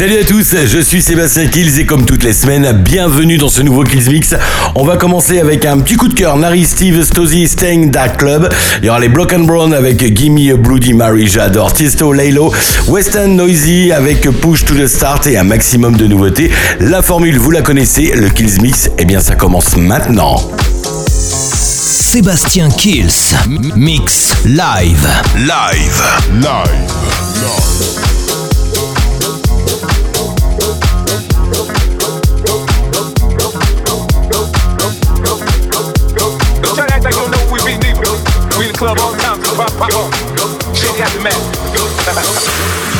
Salut à tous, je suis Sébastien Kills et comme toutes les semaines, bienvenue dans ce nouveau Kills Mix. On va commencer avec un petit coup de cœur, Nari Steve, Stosy, Stang, Dark Club. Il y aura les Broken Brown avec Gimme a Bloody Mary, j'adore Tiesto, Laylo, West End Noisy avec Push to the Start et un maximum de nouveautés. La formule, vous la connaissez, le Kills Mix, eh bien ça commence maintenant. Sébastien Kills, Mix Live. Live. Live. live. club all the time, cause I pop up. Shit man.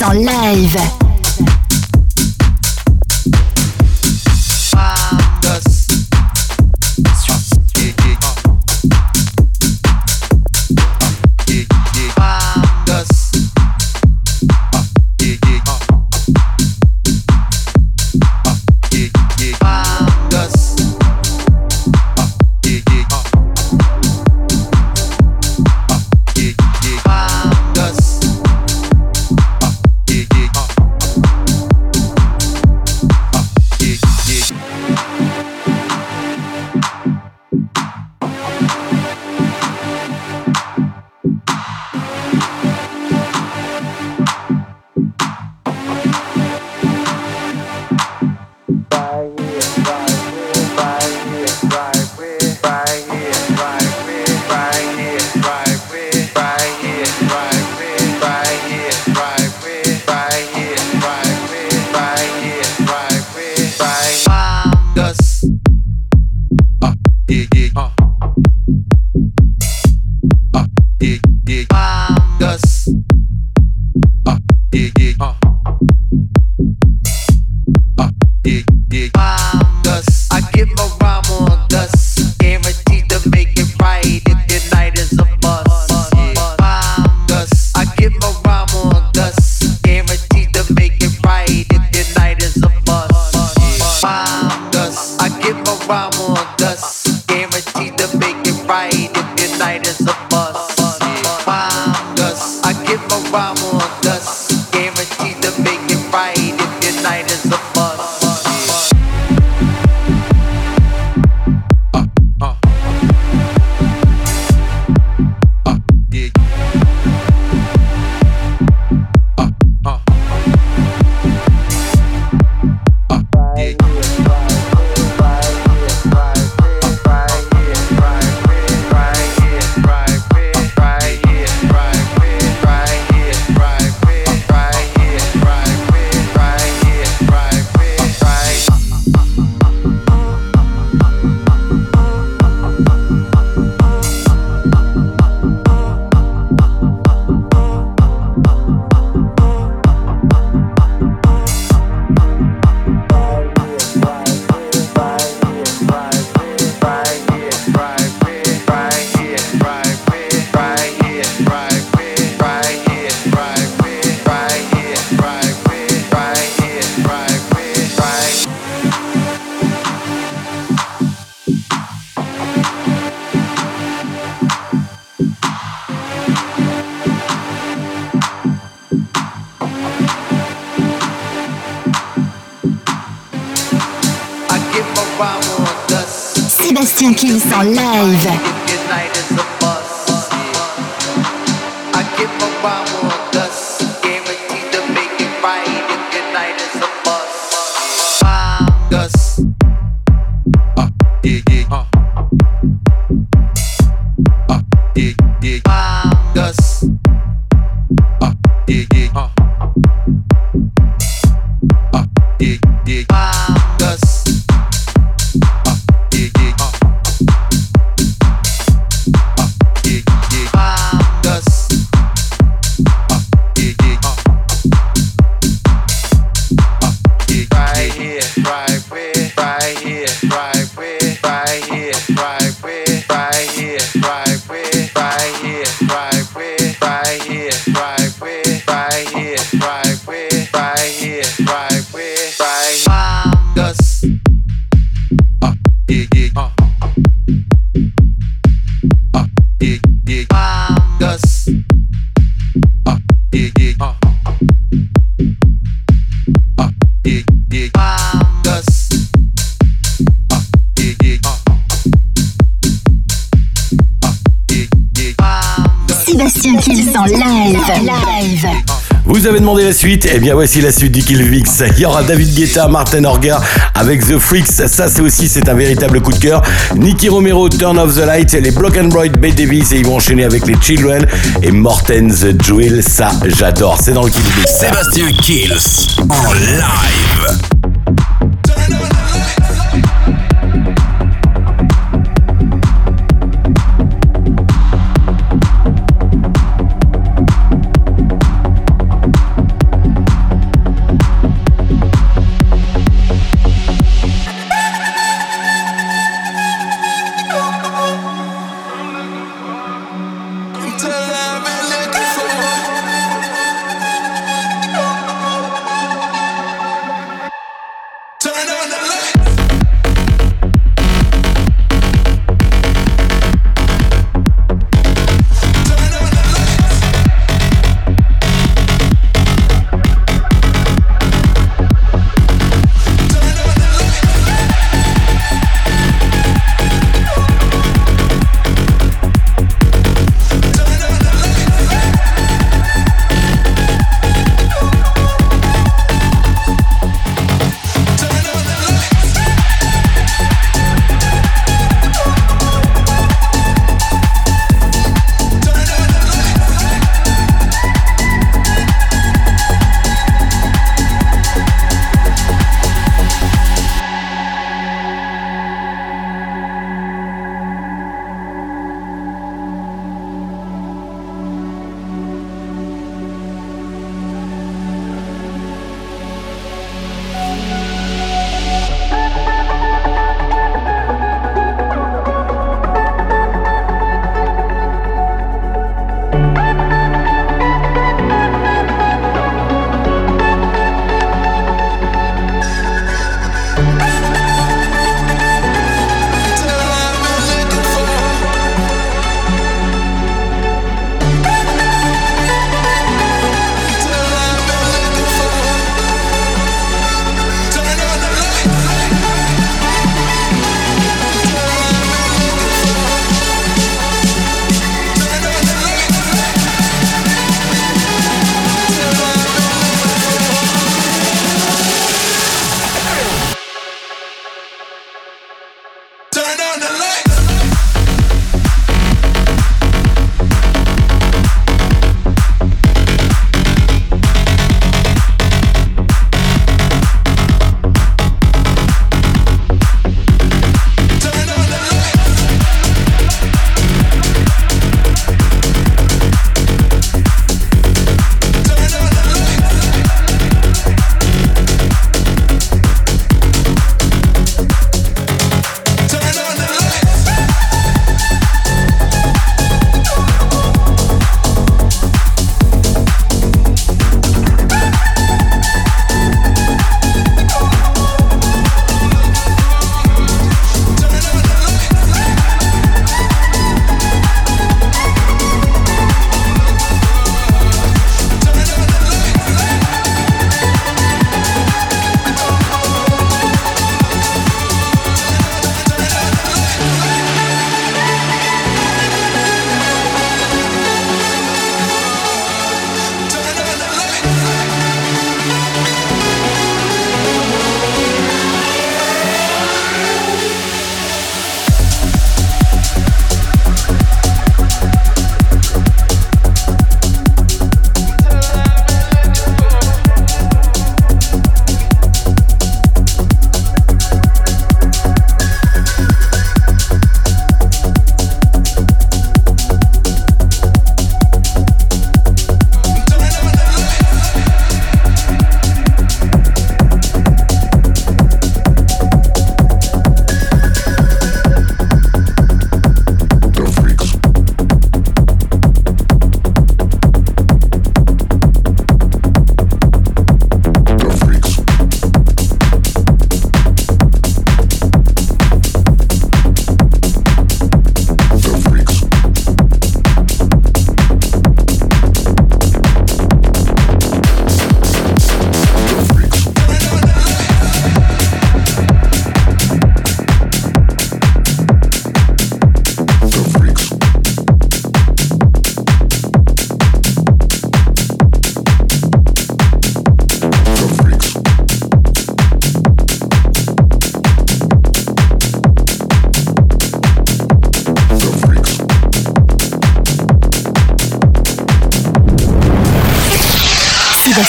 En live. Vous avez demandé la suite, et eh bien voici la suite du Kill Mix. Il y aura David Guetta, Martin Orger avec The Freaks, ça c'est aussi c'est un véritable coup de cœur. Nicky Romero, Turn Off the Light, les Block and Bright, Bay Davis et ils vont enchaîner avec les Children et Morten's Jewel, ça j'adore, c'est dans le Kill Mix. Sébastien Kills en live.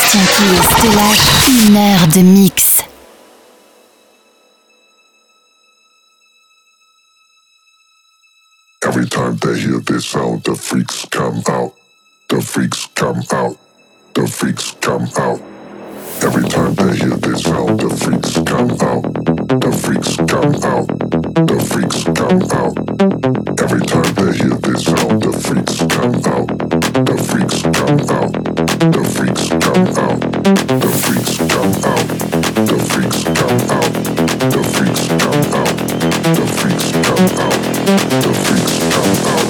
Stellage, une heure de mix. Every time they hear this sound, the freaks come out. The freaks come out. The freaks come out. Every time they hear this sound, the freaks come out. The freaks come out. The freaks come out. Every time they hear this sound, the freaks come out. The freaks come out. The freaks come out. The freaks come out. The freaks come out. The freaks come out. The freaks come out. The freaks come out.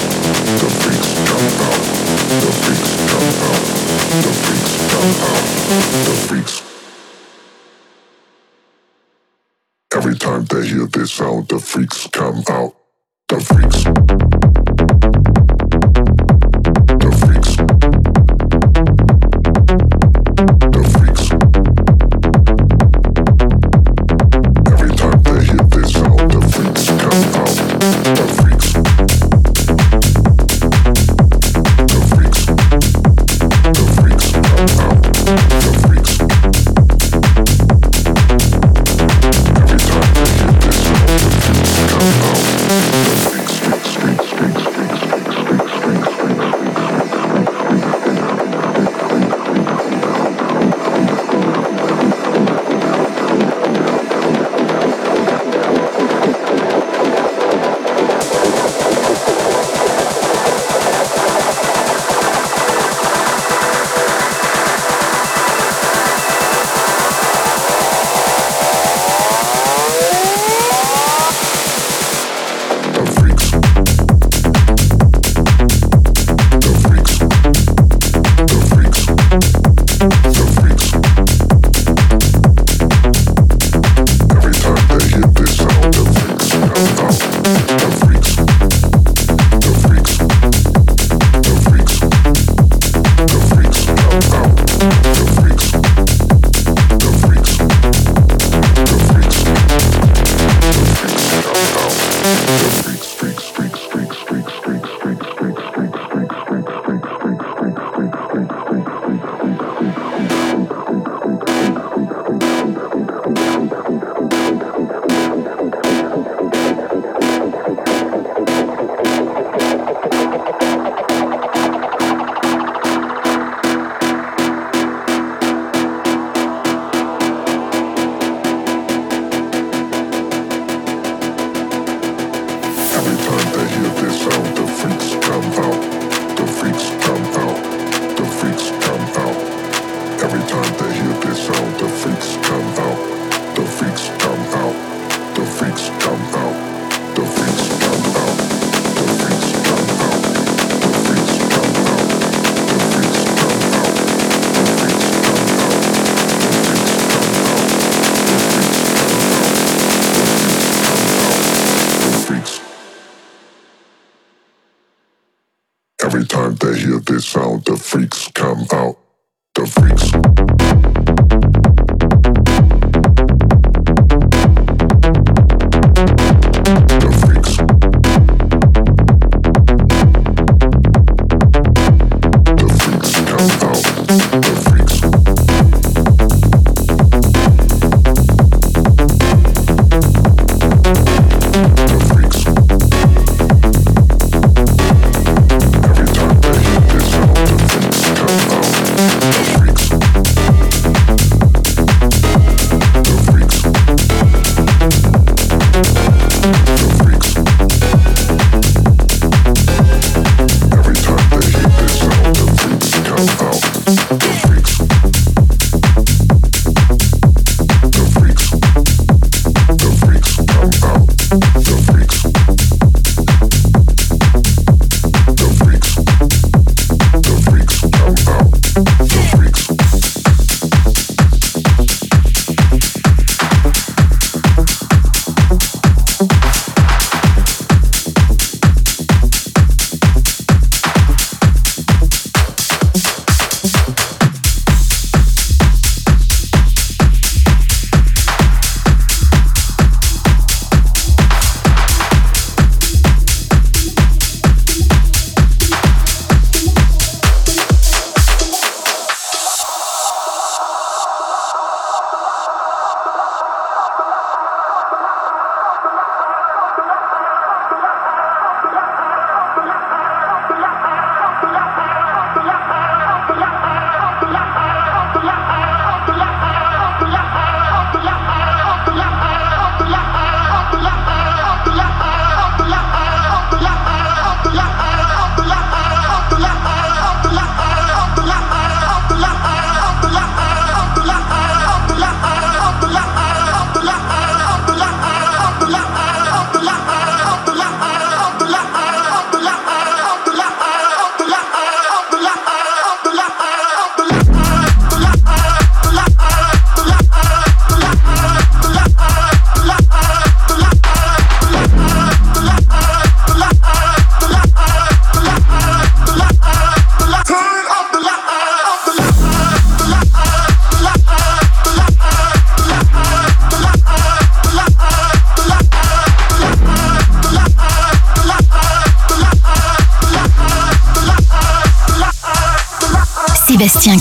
The freaks come out. The freaks freaks Every time they hear this sound, the freaks come out. The freaks.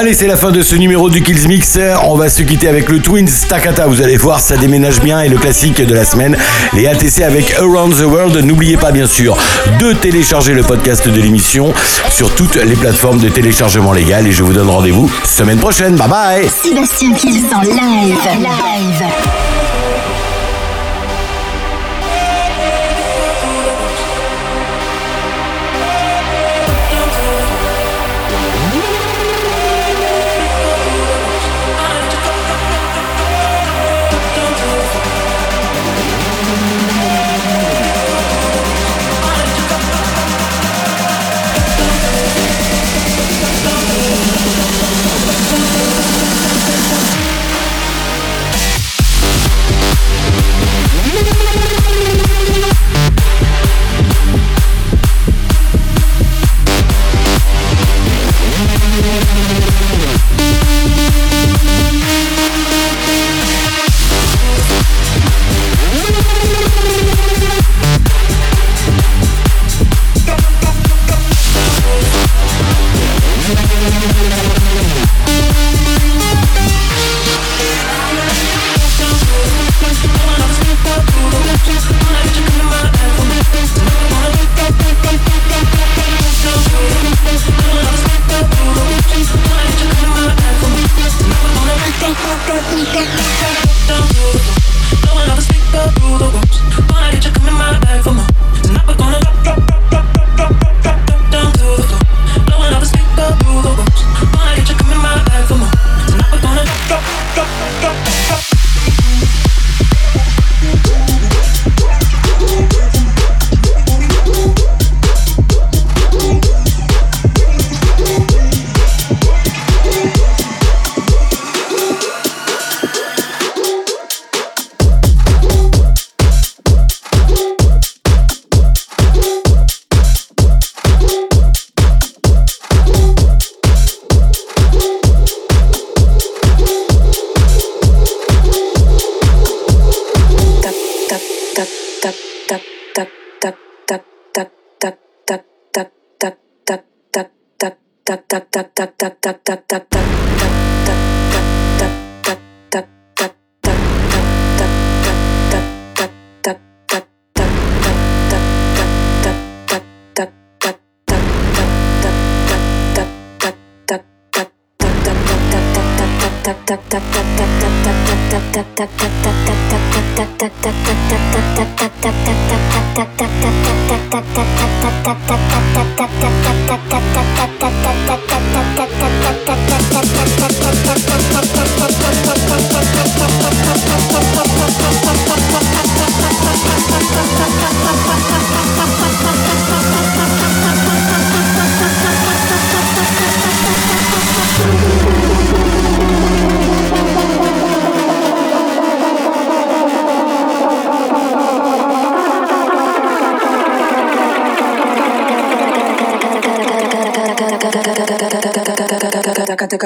Allez, c'est la fin de ce numéro du Kills Mix. On va se quitter avec le Twins Takata. Vous allez voir, ça déménage bien. Et le classique de la semaine, les ATC avec Around the World. N'oubliez pas, bien sûr, de télécharger le podcast de l'émission sur toutes les plateformes de téléchargement légal. Et je vous donne rendez-vous semaine prochaine. Bye bye. Sébastien Kills en live. Live.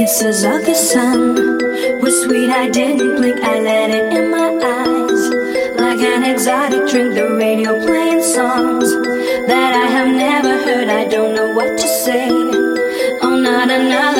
kisses of the sun were sweet. I didn't blink, I let it in my eyes. Like an exotic drink, the radio playing songs that I have never heard. I don't know what to say. Oh, not another.